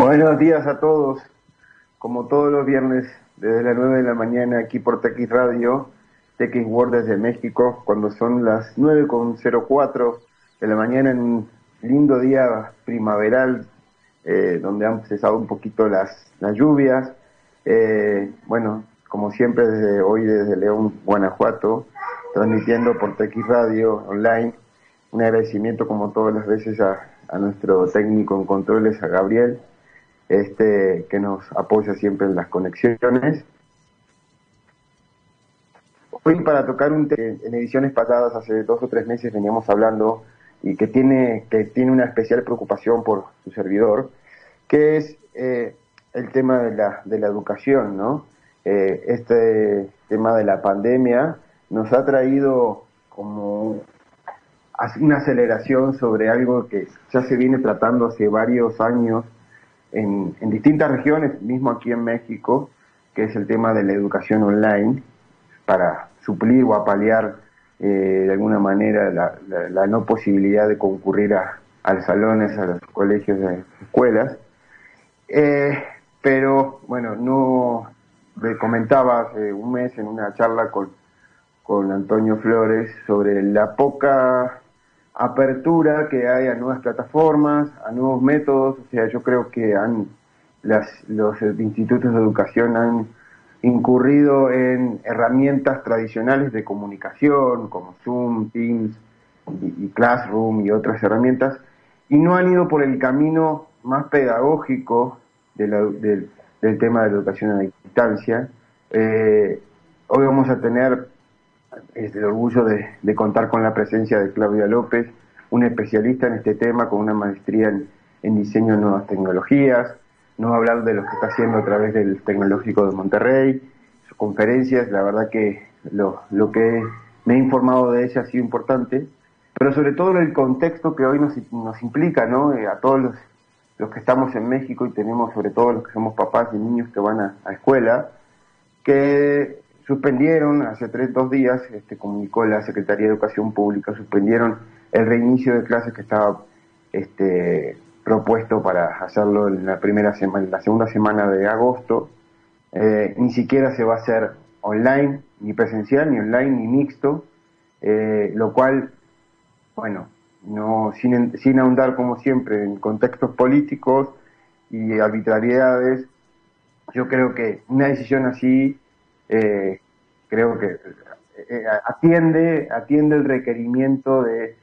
Buenos días a todos. Como todos los viernes, desde las 9 de la mañana, aquí por TX Radio, TX World desde México, cuando son las 9.04 de la mañana, en un lindo día primaveral, eh, donde han cesado un poquito las, las lluvias. Eh, bueno, como siempre, desde hoy desde León, Guanajuato, transmitiendo por TX Radio online. Un agradecimiento, como todas las veces, a, a nuestro técnico en controles, a Gabriel este, que nos apoya siempre en las conexiones. Hoy para tocar un tema en ediciones pasadas, hace dos o tres meses veníamos hablando y que tiene, que tiene una especial preocupación por su servidor, que es eh, el tema de la, de la educación, ¿no? Eh, este tema de la pandemia nos ha traído como una aceleración sobre algo que ya se viene tratando hace varios años en, distintas regiones, mismo aquí en México, que es el tema de la educación online, para suplir o apalear eh, de alguna manera la, no posibilidad de concurrir a, los salones, a los colegios, a las escuelas. Eh, pero bueno, no le comentaba hace un mes en una charla con, con Antonio Flores sobre la poca apertura que hay a nuevas plataformas, a nuevos métodos. O sea, yo creo que han, los institutos de educación han incurrido en herramientas tradicionales de comunicación como Zoom, Teams y, Classroom y otras herramientas y no han ido por el camino más pedagógico del, tema de la educación a distancia. Eh, hoy vamos a tener es el orgullo de, contar con la presencia de Claudia López, una especialista en este tema con una maestría en, diseño de nuevas tecnologías. Nos va a hablar de lo que está haciendo a través del Tecnológico de Monterrey, sus conferencias. La verdad que lo, que me he informado de ella ha sido importante, pero sobre todo el contexto que hoy nos, implica, ¿no? Eh, a todos los, los, que estamos en México y tenemos, sobre todo los que somos papás y niños que van a, a escuela, que Suspendieron hace tres, dos días, este, comunicó la Secretaría de Educación Pública, suspendieron el reinicio de clases que estaba este, propuesto para hacerlo en la primera semana, la segunda semana de agosto. Eh, ni siquiera se va a hacer online, ni presencial, ni online, ni mixto, eh, lo cual, bueno, no sin, sin ahondar como siempre en contextos políticos y arbitrariedades, yo creo que una decisión así eh, creo que eh, atiende, atiende el requerimiento de,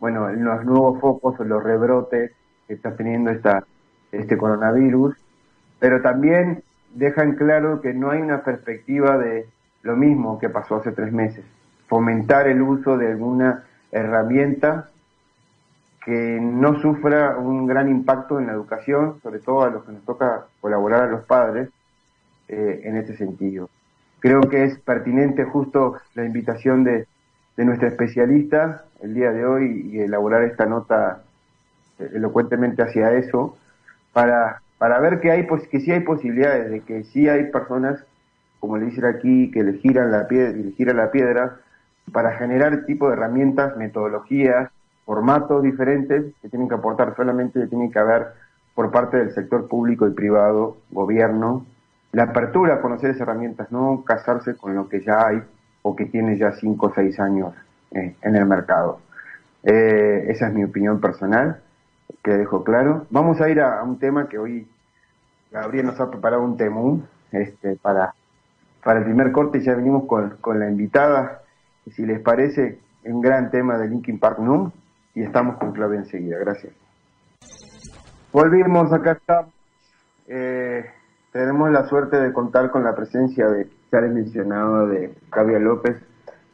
bueno, los nuevos focos o los rebrotes que está teniendo esta, este coronavirus, pero también dejan claro que no hay una perspectiva de lo mismo que pasó hace tres meses, fomentar el uso de alguna herramienta que no sufra un gran impacto en la educación, sobre todo a los que nos toca colaborar a los padres eh, en este sentido. Creo que es pertinente justo la invitación de, nuestra especialista el día de hoy y elaborar esta nota eh, elocuentemente hacia eso, para, para ver que, hay, que sí hay posibilidades, de que sí hay personas, como le dicen aquí, que le giran la piedra, le giran la piedra para generar tipo de herramientas, metodologías, formatos diferentes que tienen que aportar solamente, que tienen que haber por parte del sector público y privado, gobierno, la apertura a conocer esas herramientas, no casarse con lo que ya hay o que tiene ya 5 o 6 años eh, en el mercado. Eh, esa es mi opinión personal, que dejo claro. Vamos a ir a, un tema que hoy Gabriel nos ha preparado un temún este, para, para el primer corte, ya venimos con, con la invitada. Y si les parece, un gran tema de Linkin Park Noom y estamos con Claudia enseguida. Gracias. Volvimos, acá estamos. Eh, tenemos la suerte de contar con la presencia de, ya les mencionado, de Claudia López,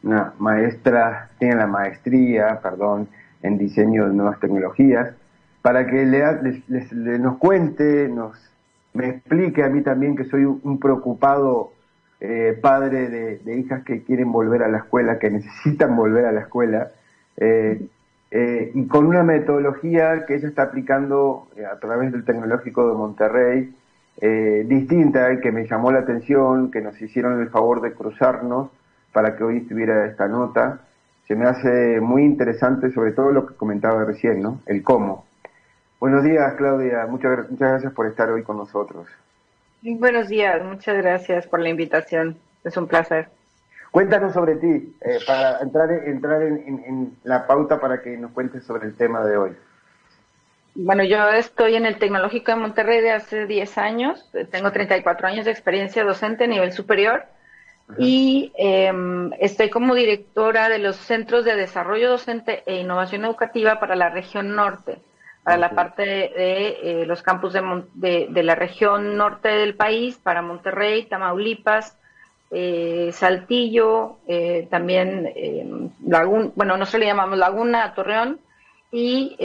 una maestra, tiene la maestría, perdón, en diseño de nuevas tecnologías, para que le, nos cuente, nos me explique a mí también que soy un, preocupado eh, padre de, hijas que quieren volver a la escuela, que necesitan volver a la escuela, eh, eh, y con una metodología que ella está aplicando a través del Tecnológico de Monterrey, eh, distinta que me llamó la atención, que nos hicieron el favor de cruzarnos para que hoy estuviera esta nota. Se me hace muy interesante, sobre todo lo que comentaba recién, ¿no? El cómo. Buenos días, Claudia. Muchas, muchas gracias por estar hoy con nosotros. Buenos días, muchas gracias por la invitación. Es un placer. Cuéntanos sobre ti, eh, para entrar, entrar en, la pauta para que nos cuentes sobre el tema de hoy. Bueno, yo estoy en el Tecnológico de Monterrey de hace 10 años, tengo 34 años de experiencia docente a nivel superior y em, estoy como directora de los Centros de Desarrollo Docente e Innovación Educativa para la región norte, para la parte de, eh, los campus de, de, la región norte del país, para Monterrey, Tamaulipas, eh, Saltillo, eh, también em, Laguna, bueno, nosotros le llamamos Laguna, Torreón, y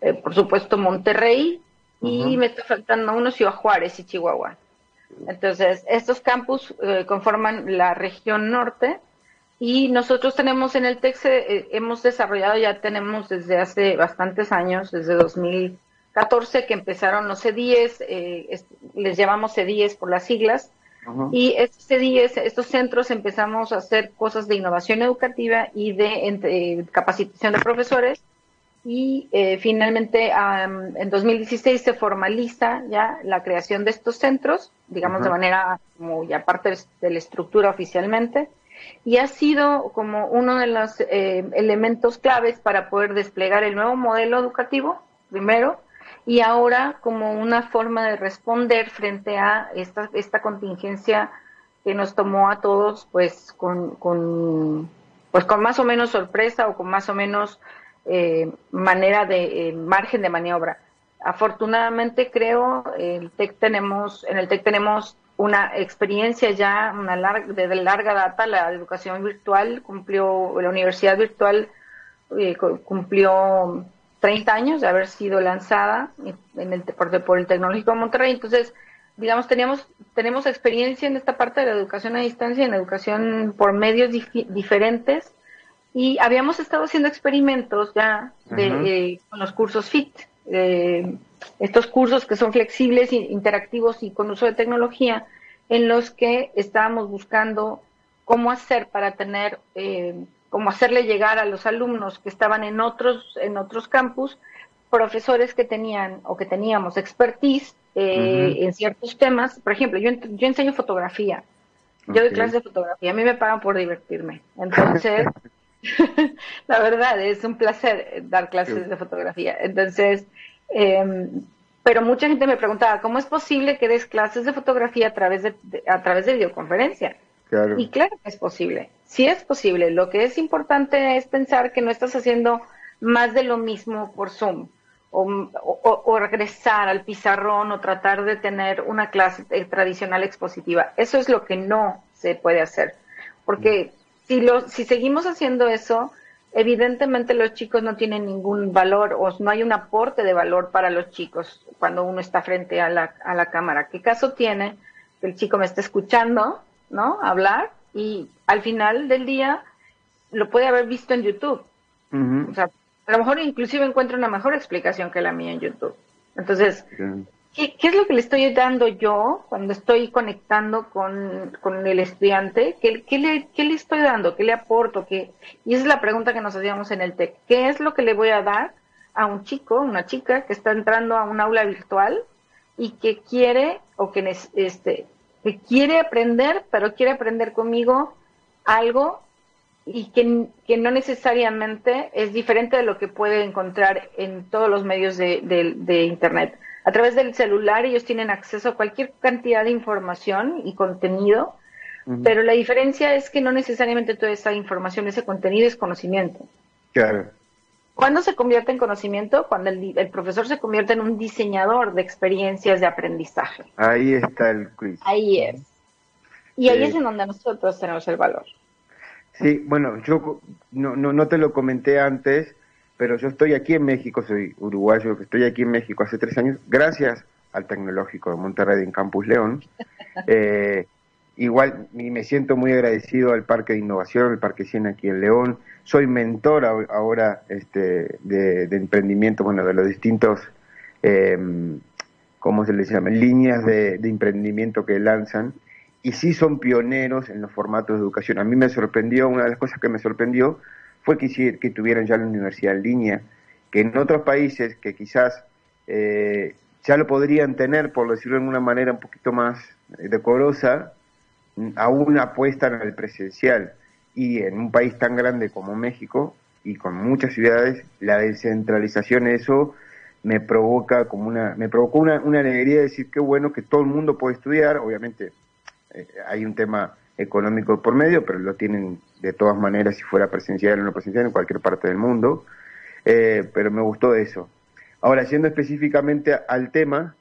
em, por supuesto Monterrey, y me está faltando uno Ciudad Juárez y Chihuahua. Entonces, estos campus eh, conforman la región norte y nosotros tenemos en el TEC, eh, hemos desarrollado, ya tenemos desde hace bastantes años, desde 2014 que empezaron los C10, eh, les llamamos C10 por las siglas, y estos C10, estos centros empezamos a hacer cosas de innovación educativa y de capacitación de profesores y eh, finalmente en 2016 se formaliza ya la creación de estos centros, digamos de manera como ya parte de la estructura oficialmente, y ha sido como uno de los eh, elementos claves para poder desplegar el nuevo modelo educativo, primero, y ahora como una forma de responder frente a esta, esta contingencia que nos tomó a todos pues con, con pues con más o menos sorpresa o con más o menos eh, manera de eh, margen de maniobra. Afortunadamente creo el TEC tenemos en el TEC tenemos una experiencia ya una larga, de larga data la educación virtual cumplió la universidad virtual eh, cumplió 30 años de haber sido lanzada en el, por, el Tecnológico de Monterrey. Entonces, digamos, teníamos, tenemos experiencia en esta parte de la educación a distancia, en educación por medios diferentes, y habíamos estado haciendo experimentos ya de, eh, con los cursos FIT, estos cursos que son flexibles, interactivos y con uso de tecnología, en los que estábamos buscando cómo hacer para tener, eh, cómo hacerle llegar a los alumnos que estaban en otros, en otros campus, profesores que tenían o que teníamos expertise eh, en ciertos temas. Por ejemplo, yo, yo enseño fotografía. Yo doy clases de fotografía. A mí me pagan por divertirme. Entonces, la verdad, es un placer dar clases de fotografía. Entonces, em, pero mucha gente me preguntaba, ¿cómo es posible que des clases de fotografía a través de, a través de videoconferencia? Y claro que es posible, sí es posible. Lo que es importante es pensar que no estás haciendo más de lo mismo por Zoom. O, regresar al pizarrón o tratar de tener una clase tradicional expositiva. Eso es lo que no se puede hacer, porque si, lo, si seguimos haciendo eso, evidentemente los chicos no tienen ningún valor o no hay un aporte de valor para los chicos cuando uno está frente a la, a la cámara. ¿Qué caso tiene que el chico me esté escuchando, ¿no? Hablar y al final del día lo puede haber visto en YouTube. O sea, a lo mejor inclusive encuentra una mejor explicación que la mía en YouTube. Entonces, ¿qué, es lo que le estoy dando yo cuando estoy conectando con, el estudiante? ¿Qué, qué, le, ¿Qué, le, estoy dando? ¿Qué le aporto? ¿Qué? Y esa es la pregunta que nos hacíamos en el TEC. ¿Qué es lo que le voy a dar a un chico, una chica que está entrando a un aula virtual y que quiere o que, este, que quiere aprender, pero quiere aprender conmigo algo y que, que, no necesariamente es diferente de lo que puede encontrar en todos los medios de, de Internet a través del celular ellos tienen acceso a cualquier cantidad de información y contenido, pero la diferencia es que no necesariamente toda esa información, ese contenido es conocimiento. Claro. ¿Cuándo se convierte en conocimiento? Cuando el, profesor se convierte en un diseñador de experiencias de aprendizaje. Ahí está el quiz. Ahí es. Y ahí es en donde nosotros tenemos el valor. Sí, bueno, yo no, no, no te lo comenté antes, pero yo estoy aquí en México, soy uruguayo, estoy aquí en México hace tres años, gracias al Tecnológico de Monterrey en Campus León. Eh, igual me siento muy agradecido al Parque de Innovación, el Parque 100 aquí en León. Soy mentor ahora este, de, emprendimiento, bueno, de los distintos, eh, ¿cómo se les llama? Líneas de, de emprendimiento que lanzan. Y sí son pioneros en los formatos de educación. A mí me sorprendió, una de las cosas que me sorprendió fue que, que tuvieran ya la universidad en línea que en otros países que quizás eh, ya lo podrían tener, por decirlo de una manera un poquito más decorosa, aún apuestan al presencial. Y en un país tan grande como México y con muchas ciudades, la descentralización, eso me provoca como una, me provocó una, una alegría de decir qué bueno que todo el mundo puede estudiar, obviamente eh, hay un tema económico por medio, pero lo tienen de todas maneras si fuera presencial o no presencial en cualquier parte del mundo, eh, pero me gustó eso. Ahora, yendo específicamente al tema,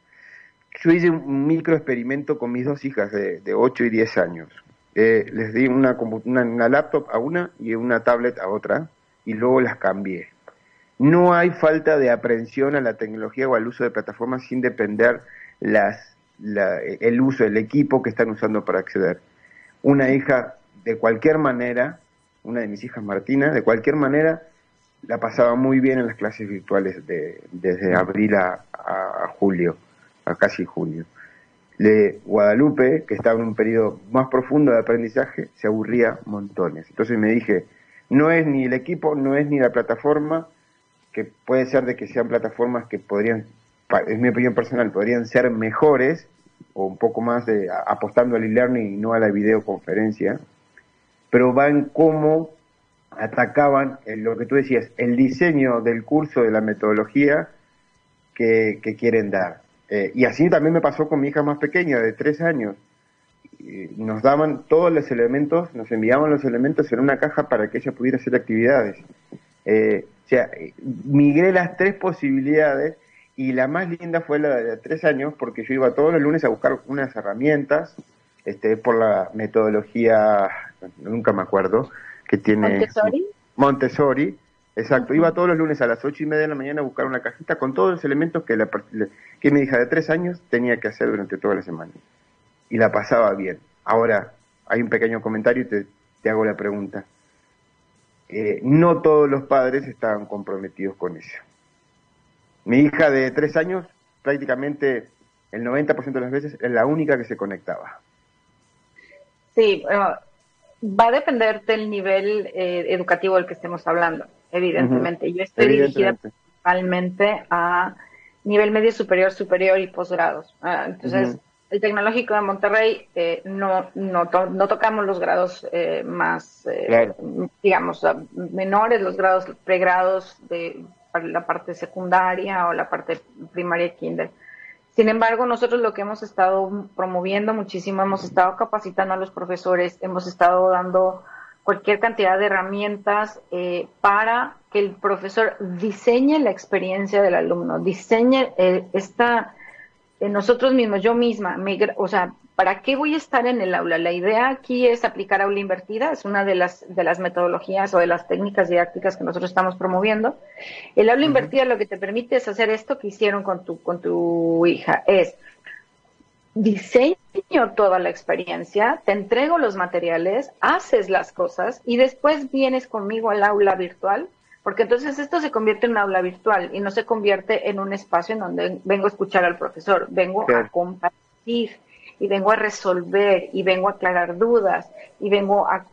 yo hice un micro experimento con mis dos hijas de, de 8 y 10 años. Eh, les di una, una, una laptop a una y una tablet a otra y luego las cambié. No hay falta de aprehensión a la tecnología o al uso de plataformas sin depender las, el uso del equipo que están usando para acceder. Una hija, de cualquier manera, una de mis hijas Martina, de cualquier manera, la pasaba muy bien en las clases virtuales de, desde abril a, julio, a casi julio. De Guadalupe, que estaba en un periodo más profundo de aprendizaje, se aburría montones. Entonces me dije, no es ni el equipo, no es ni la plataforma, que puede ser de que sean plataformas que podrían, es mi opinión personal, podrían ser mejores un poco más apostando al e-learning y no a la videoconferencia, pero va en cómo atacaban lo que tú decías, el diseño del curso, de la metodología que, quieren dar. Eh, y así también me pasó con mi hija más pequeña, de tres años. nos daban todos los elementos, nos enviaban los elementos en una caja para que ella pudiera hacer actividades. Eh, o sea, migré las tres posibilidades y la más linda fue la de tres años porque yo iba todos los lunes a buscar unas herramientas este, por la metodología, nunca me acuerdo, que tiene... Montessori. Montessori, exacto. Iba todos los lunes a las ocho y media de la mañana a buscar una cajita con todos los elementos que, la, que mi hija de tres años tenía que hacer durante toda la semana. Y la pasaba bien. Ahora, hay un pequeño comentario y te, te hago la pregunta. Eh, no todos los padres estaban comprometidos con eso. Mi hija de tres años, prácticamente el 90% de las veces, es la única que se conectaba. Sí, va a depender del nivel eh, educativo del que estemos hablando, evidentemente. Yo estoy dirigida principalmente a nivel medio superior, superior y posgrados. Ah, entonces, el Tecnológico de Monterrey eh, no, no, no, tocamos los grados eh, más, eh, digamos, menores, los grados pregrados de la parte secundaria o la parte primaria kinder. Sin embargo, nosotros lo que hemos estado promoviendo muchísimo, hemos estado capacitando a los profesores, hemos estado dando cualquier cantidad de herramientas para que el profesor diseñe la experiencia del alumno, diseñe esta nosotros mismos, yo misma, o sea, ¿para qué voy a estar en el aula? La idea aquí es aplicar aula invertida, es una de las, de las metodologías o de las técnicas didácticas que nosotros estamos promoviendo. El aula invertida lo que te permite es hacer esto que hicieron con tu, con tu hija, es diseño toda la experiencia, te entrego los materiales, haces las cosas y después vienes conmigo al aula virtual porque entonces esto se convierte en un aula virtual y no se convierte en un espacio en donde vengo a escuchar al profesor, vengo a compartir y vengo a resolver y vengo a aclarar dudas y vengo a,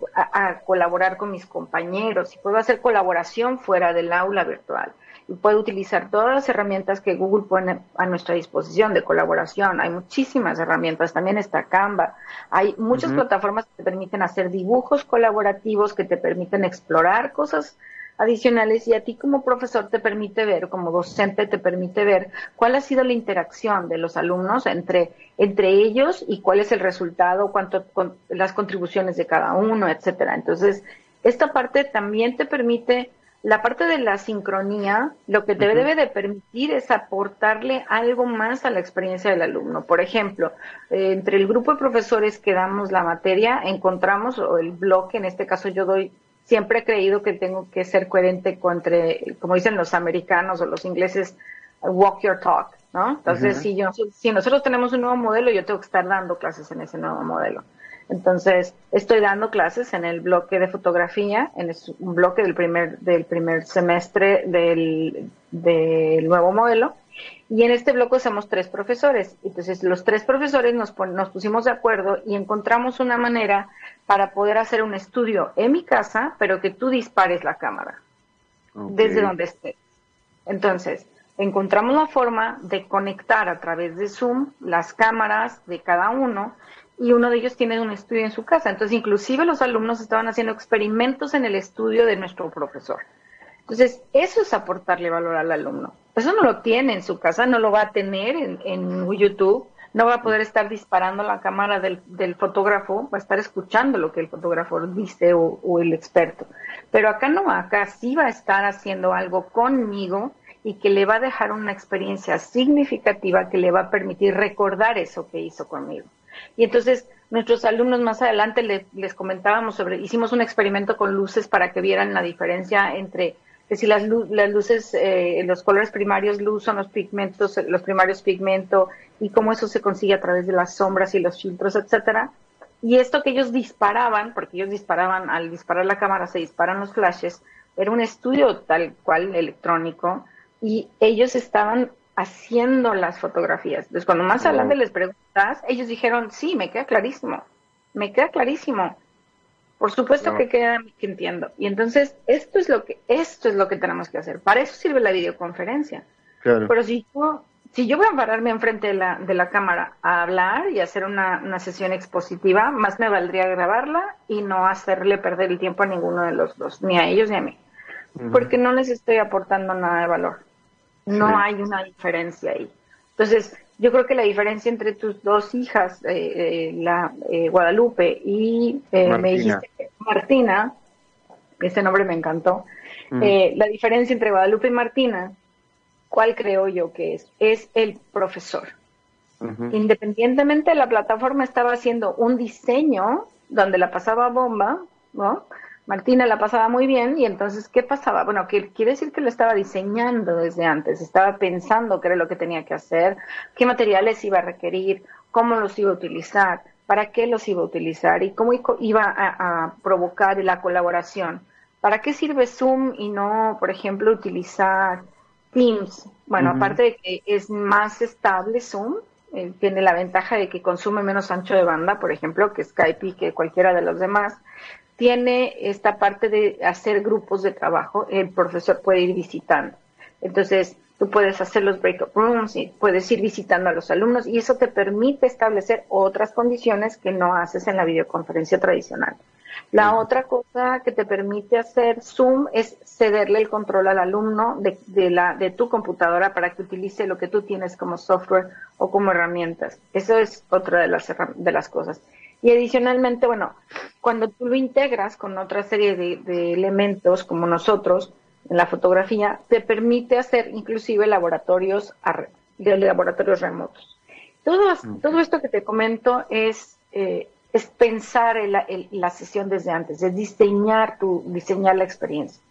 colaborar con mis compañeros y puedo hacer colaboración fuera del aula virtual y puedo utilizar todas las herramientas que Google pone a nuestra disposición de colaboración. Hay muchísimas herramientas, también está Canva. Hay muchas plataformas que te permiten hacer dibujos colaborativos, que te permiten explorar cosas adicionales y a ti como profesor te permite ver, como docente te permite ver cuál ha sido la interacción de los alumnos entre, entre ellos y cuál es el resultado, cuánto, con, las contribuciones de cada uno, etcétera. Entonces, esta parte también te permite, la parte de la sincronía, lo que te debe de permitir es aportarle algo más a la experiencia del alumno. Por ejemplo, eh, entre el grupo de profesores que damos la materia, encontramos, o el bloque, en este caso yo doy siempre he creído que tengo que ser coherente con, como dicen los americanos o los ingleses, walk your talk, ¿no? Entonces, si, yo, si nosotros tenemos un nuevo modelo, yo tengo que estar dando clases en ese nuevo modelo. Entonces, estoy dando clases en el bloque de fotografía, en un bloque del primer, del primer semestre del, del nuevo modelo, y en este bloque somos tres profesores. Entonces, los tres profesores nos, nos pusimos de acuerdo y encontramos una manera para poder hacer un estudio en mi casa, pero que tú dispares la cámara desde donde estés. Entonces, encontramos la forma de conectar a través de Zoom las cámaras de cada uno y uno de ellos tiene un estudio en su casa. Entonces, inclusive los alumnos estaban haciendo experimentos en el estudio de nuestro profesor. Entonces, eso es aportarle valor al alumno. Eso no lo tiene en su casa, no lo va a tener en, YouTube, no va a poder estar disparando la cámara del, fotógrafo, va a estar escuchando lo que el fotógrafo dice o, o el experto. Pero acá no, acá sí va a estar haciendo algo conmigo y que le va a dejar una experiencia significativa que le va a permitir recordar eso que hizo conmigo. Y entonces nuestros alumnos más adelante les comentábamos sobre, hicimos un experimento con luces para que vieran la diferencia entre que si las, las luces, eh, los colores primarios luz son los pigmentos, los primarios pigmento, y cómo eso se consigue a través de las sombras y los filtros, etcétera. Y esto que ellos disparaban, porque ellos disparaban, al disparar la cámara se disparan los flashes, era un estudio tal cual electrónico, y ellos estaban haciendo las fotografías. Entonces, cuando más adelante les preguntas, ellos dijeron, sí, me queda clarísimo, me queda clarísimo. Por supuesto que queda que entiendo. Y entonces, esto es lo que esto es lo que tenemos que hacer. Para eso sirve la videoconferencia. Pero si yo, si yo voy a pararme enfrente de la, de la cámara a hablar y hacer una, una sesión expositiva, más me valdría grabarla y no hacerle perder el tiempo a ninguno de los dos, ni a ellos ni a mí. Porque no les estoy aportando nada de valor. No hay una diferencia ahí. Entonces, yo creo que la diferencia entre tus dos hijas, eh, eh, la eh, Guadalupe y me dijiste Martina, ese nombre me encantó, la diferencia entre Guadalupe y Martina, ¿cuál creo yo que es? Es el profesor. Independientemente, la plataforma estaba haciendo un diseño donde la pasaba bomba, ¿no? Martina la pasaba muy bien y entonces, ¿qué pasaba? Bueno, que quiere decir que lo estaba diseñando desde antes, estaba pensando qué era lo que tenía que hacer, qué materiales iba a requerir, cómo los iba a utilizar, para qué los iba a utilizar y cómo iba a, provocar la colaboración. ¿Para qué sirve Zoom y no, por ejemplo, utilizar Teams? Bueno, aparte de que es más estable Zoom, eh, tiene la ventaja de que consume menos ancho de banda, por ejemplo, que Skype y que cualquiera de los demás tiene esta parte de hacer grupos de trabajo, el profesor puede ir visitando. Entonces, tú puedes hacer los breakout rooms y puedes ir visitando a los alumnos y eso te permite establecer otras condiciones que no haces en la videoconferencia tradicional. La otra cosa que te permite hacer Zoom es cederle el control al alumno de, de, la, de tu computadora para que utilice lo que tú tienes como software o como herramientas. Eso es otra de las, de las cosas. Y adicionalmente, bueno, cuando tú lo integras con otra serie de, elementos como nosotros en la fotografía, te permite hacer inclusive laboratorios, de laboratorios remotos. Todo, todo esto que te comento es, eh, es pensar en la, sesión desde antes, es diseñar, tu, diseñar la experiencia.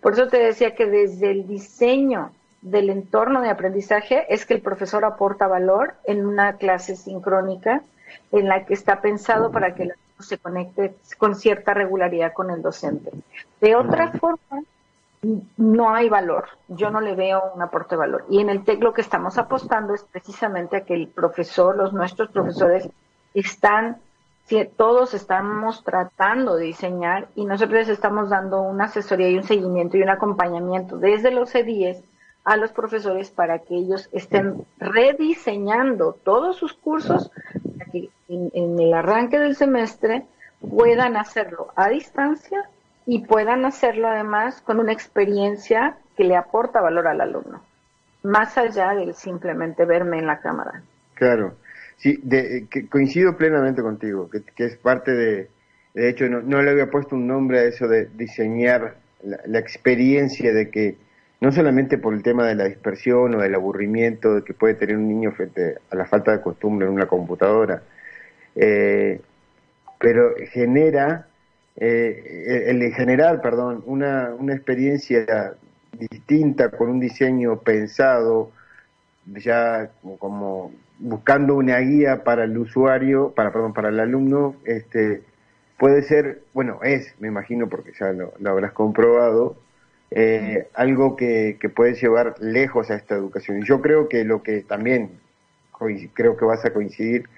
Por eso te decía que desde el diseño del entorno de aprendizaje es que el profesor aporta valor en una clase sincrónica en la que está pensado para que el alumno se conecte con cierta regularidad con el docente. De otra forma, no hay valor. Yo no le veo un aporte de valor. Y en el TEC lo que estamos apostando es precisamente a que el profesor, los nuestros profesores, están, todos estamos tratando de diseñar y nosotros estamos dando una asesoría y un seguimiento y un acompañamiento desde los CDIES a los profesores para que ellos estén rediseñando todos sus cursos en, el arranque del semestre puedan hacerlo a distancia y puedan hacerlo además con una experiencia que le aporta valor al alumno, más allá del simplemente verme en la cámara. Claro, sí, de, que coincido plenamente contigo, que, es parte de, de hecho no, le había puesto un nombre a eso de diseñar la experiencia de que no solamente por el tema de la dispersión o del aburrimiento que puede tener un niño frente a la falta de costumbre en una computadora, eh, pero genera, eh, el generar, perdón, una, una experiencia distinta con un diseño pensado, ya como, buscando una guía para el usuario, para, perdón, para el alumno, este, puede ser, bueno, es, me imagino, porque ya lo habrás comprobado, eh, algo que, que puede llevar lejos a esta educación. Y yo creo que lo que también, creo que vas a coincidir,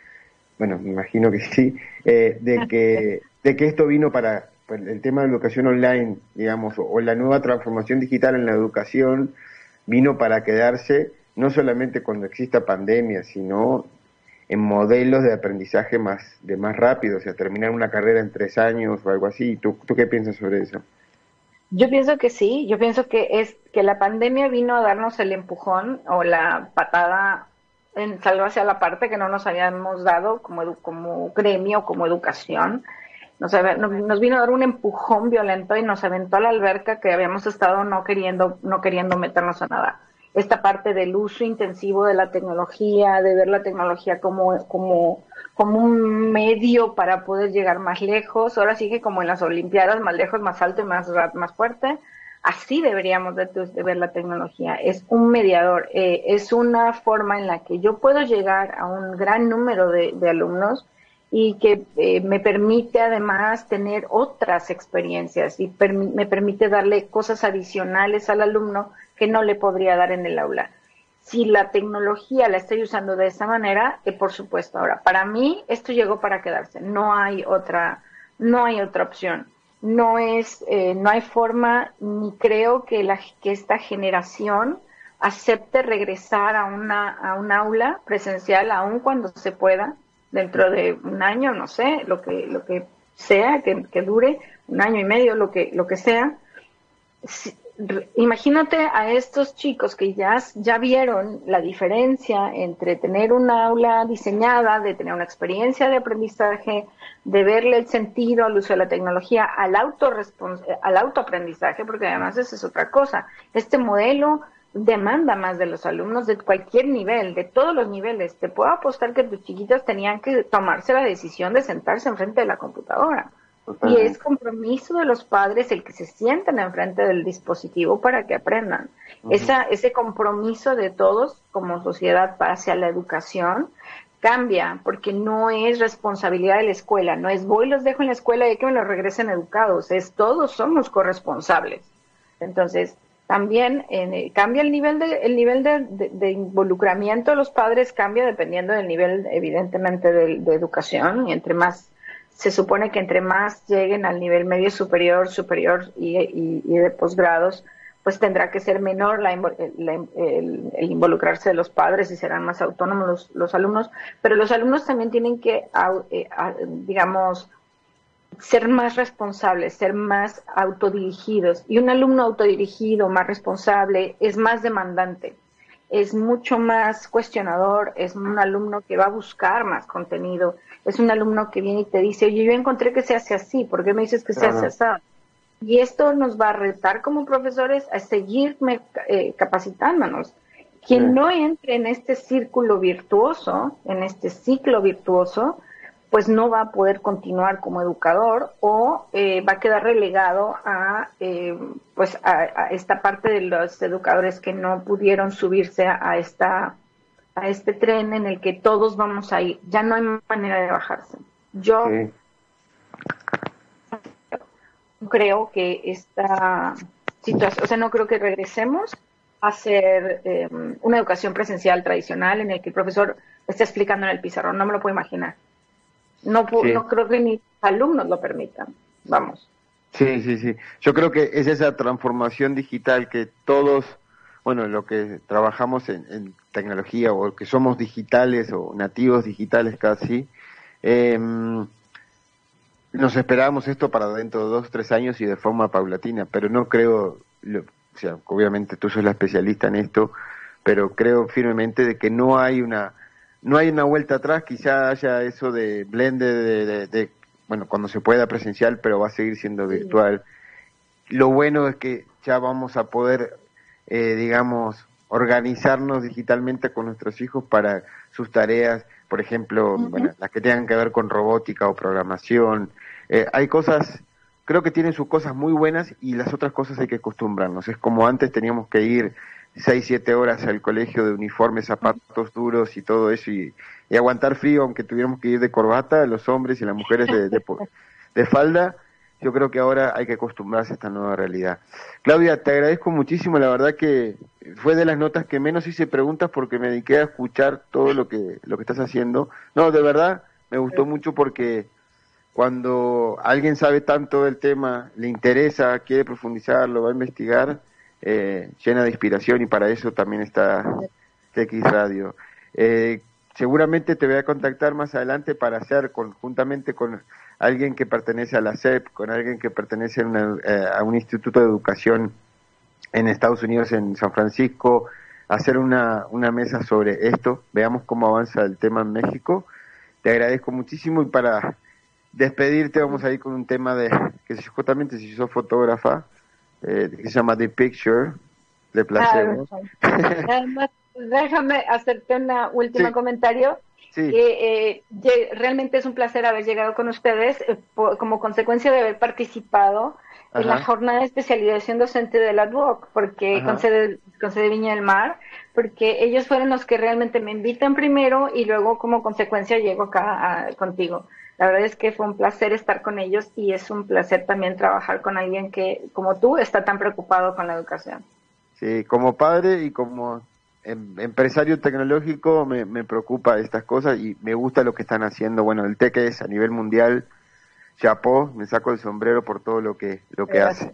bueno, me imagino que sí, eh, de, que, de que esto vino para el tema de la educación online, digamos, o, la nueva transformación digital en la educación, vino para quedarse no solamente cuando exista pandemia, sino en modelos de aprendizaje más de más rápido, o sea, terminar una carrera en tres años o algo así. ¿Tú, tú qué piensas sobre eso? Yo pienso que sí, yo pienso que es que la pandemia vino a darnos el empujón o la patada en salvo hacia la parte que no nos habíamos dado como, como gremio, como educación. Nos, nos, vino a dar un empujón violento y nos aventó a la alberca que habíamos estado no queriendo, no queriendo meternos a nada esta parte del uso intensivo de la tecnología, de ver la tecnología como, como, como un medio para poder llegar más lejos. Ahora sí que como en las Olimpiadas, más lejos, más alto y más, más fuerte. Así deberíamos de, ver la tecnología. Es un mediador, eh, es una forma en la que yo puedo llegar a un gran número de, alumnos y que eh, me permite además tener otras experiencias y me permite darle cosas adicionales al alumno que no le podría dar en el aula. Si la tecnología la estoy usando de esa manera, eh, por supuesto. Ahora, para mí esto llegó para quedarse. No hay otra, no hay otra opción. No es, eh, no hay forma ni creo que la que esta generación acepte regresar a una a un aula presencial aun cuando se pueda dentro de un año, no sé, lo que lo que sea que, que dure un año y medio, lo que lo que sea imagínate a estos chicos que ya, ya vieron la diferencia entre tener un aula diseñada, de tener una experiencia de aprendizaje, de verle el sentido al uso de la tecnología, al, al autoaprendizaje, porque además esa es otra cosa. Este modelo demanda más de los alumnos de cualquier nivel, de todos los niveles. Te puedo apostar que tus chiquitas tenían que tomarse la decisión de sentarse enfrente de la computadora y es compromiso de los padres el que se sientan enfrente del dispositivo para que aprendan. Esa, ese compromiso de todos como sociedad hacia la educación cambia porque no es responsabilidad de la escuela, no es voy los dejo en la escuela y que me los regresen educados, es todos somos corresponsables. Entonces, también eh, cambia el nivel de el nivel de, involucramiento de los padres cambia dependiendo del nivel evidentemente de, de educación y entre más se supone que entre más lleguen al nivel medio superior, superior y, de posgrados, pues tendrá que ser menor la, el, involucrarse de los padres y serán más autónomos los, alumnos, pero los alumnos también tienen que, eh, digamos, ser más responsables, ser más autodirigidos. Y un alumno autodirigido, más responsable, es más demandante, es mucho más cuestionador, es un alumno que va a buscar más contenido, es un alumno que viene y te dice, oye, yo encontré que se hace así, ¿por qué me dices que se hace así? Y esto nos va a retar como profesores a seguir eh, capacitándonos. Quien no entre en este círculo virtuoso, en este ciclo virtuoso, pues no va a poder continuar como educador o eh, va a quedar relegado a eh, pues a, esta parte de los educadores que no pudieron subirse a esta a este tren en el que todos vamos a ir. Ya no hay manera de bajarse. Yo creo que esta situación, o sea, no creo que regresemos a hacer em, una educación presencial tradicional en el que el profesor esté explicando en el pizarrón. No me lo puedo imaginar. No, no creo que ni alumnos lo permitan. Vamos. Sí, sí, sí. Yo creo que es esa transformación digital que todos bueno, lo que trabajamos en, tecnología o que somos digitales o nativos digitales casi, em, nos esperábamos esto para dentro de dos, tres años y de forma paulatina, pero no creo, o sea, obviamente tú sos la especialista en esto, pero creo firmemente de que no hay una, no hay una vuelta atrás, quizá haya eso de blende de, de, bueno, cuando se pueda presencial, pero va a seguir siendo virtual. Lo bueno es que ya vamos a poder eh, digamos, organizarnos digitalmente con nuestros hijos para sus tareas, por ejemplo, bueno, las que tengan que ver con robótica o programación. Eh, hay cosas, creo que tienen sus cosas muy buenas y las otras cosas hay que acostumbrarnos. Es como antes teníamos que ir seis, siete horas al colegio de uniformes, zapatos duros y todo eso y, aguantar frío, aunque tuviéramos que ir de corbata, los hombres y las mujeres de, de, de falda yo creo que ahora hay que acostumbrarse a esta nueva realidad. Claudia, te agradezco muchísimo, la verdad que fue de las notas que menos hice preguntas porque me dediqué a escuchar todo lo que, lo que estás haciendo. No, de verdad, me gustó mucho porque cuando alguien sabe tanto del tema, le interesa, quiere profundizar, lo va a investigar, eh, llena de inspiración y para eso también está TX Radio. Eh, seguramente te voy a contactar más adelante para hacer conjuntamente con alguien que pertenece a la SEP, con alguien que pertenece a, a un instituto de educación en Estados Unidos, en San Francisco, hacer una, una mesa sobre esto, veamos cómo avanza el tema en México. Te agradezco muchísimo y para despedirte vamos a ir con un tema de que justamente si sos fotógrafa, eh, que se llama The Picture, de placebo. déjame hacerte un último comentario. Sí. Eh, realmente es un placer haber llegado con ustedes eh, como consecuencia de haber participado en la jornada de especialización docente de la DUOC, porque con sede, con sede Viña del Mar, porque ellos fueron los que realmente me invitan primero y luego como consecuencia llego acá contigo. La verdad es que fue un placer estar con ellos y es un placer también trabajar con alguien que, como tú, está tan preocupado con la educación. Sí, como padre y como em, empresario tecnológico me, me preocupa estas cosas y me gusta lo que están haciendo. Bueno, el TEC es a nivel mundial chapó, me saco el sombrero por todo lo que, lo que hace.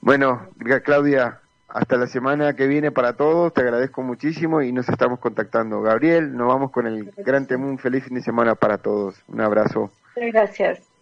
Bueno, Claudia, hasta la semana que viene para todos, te agradezco muchísimo y nos estamos contactando. Gabriel, nos vamos con el Gran Temún, feliz fin de semana para todos. Un abrazo. Gracias.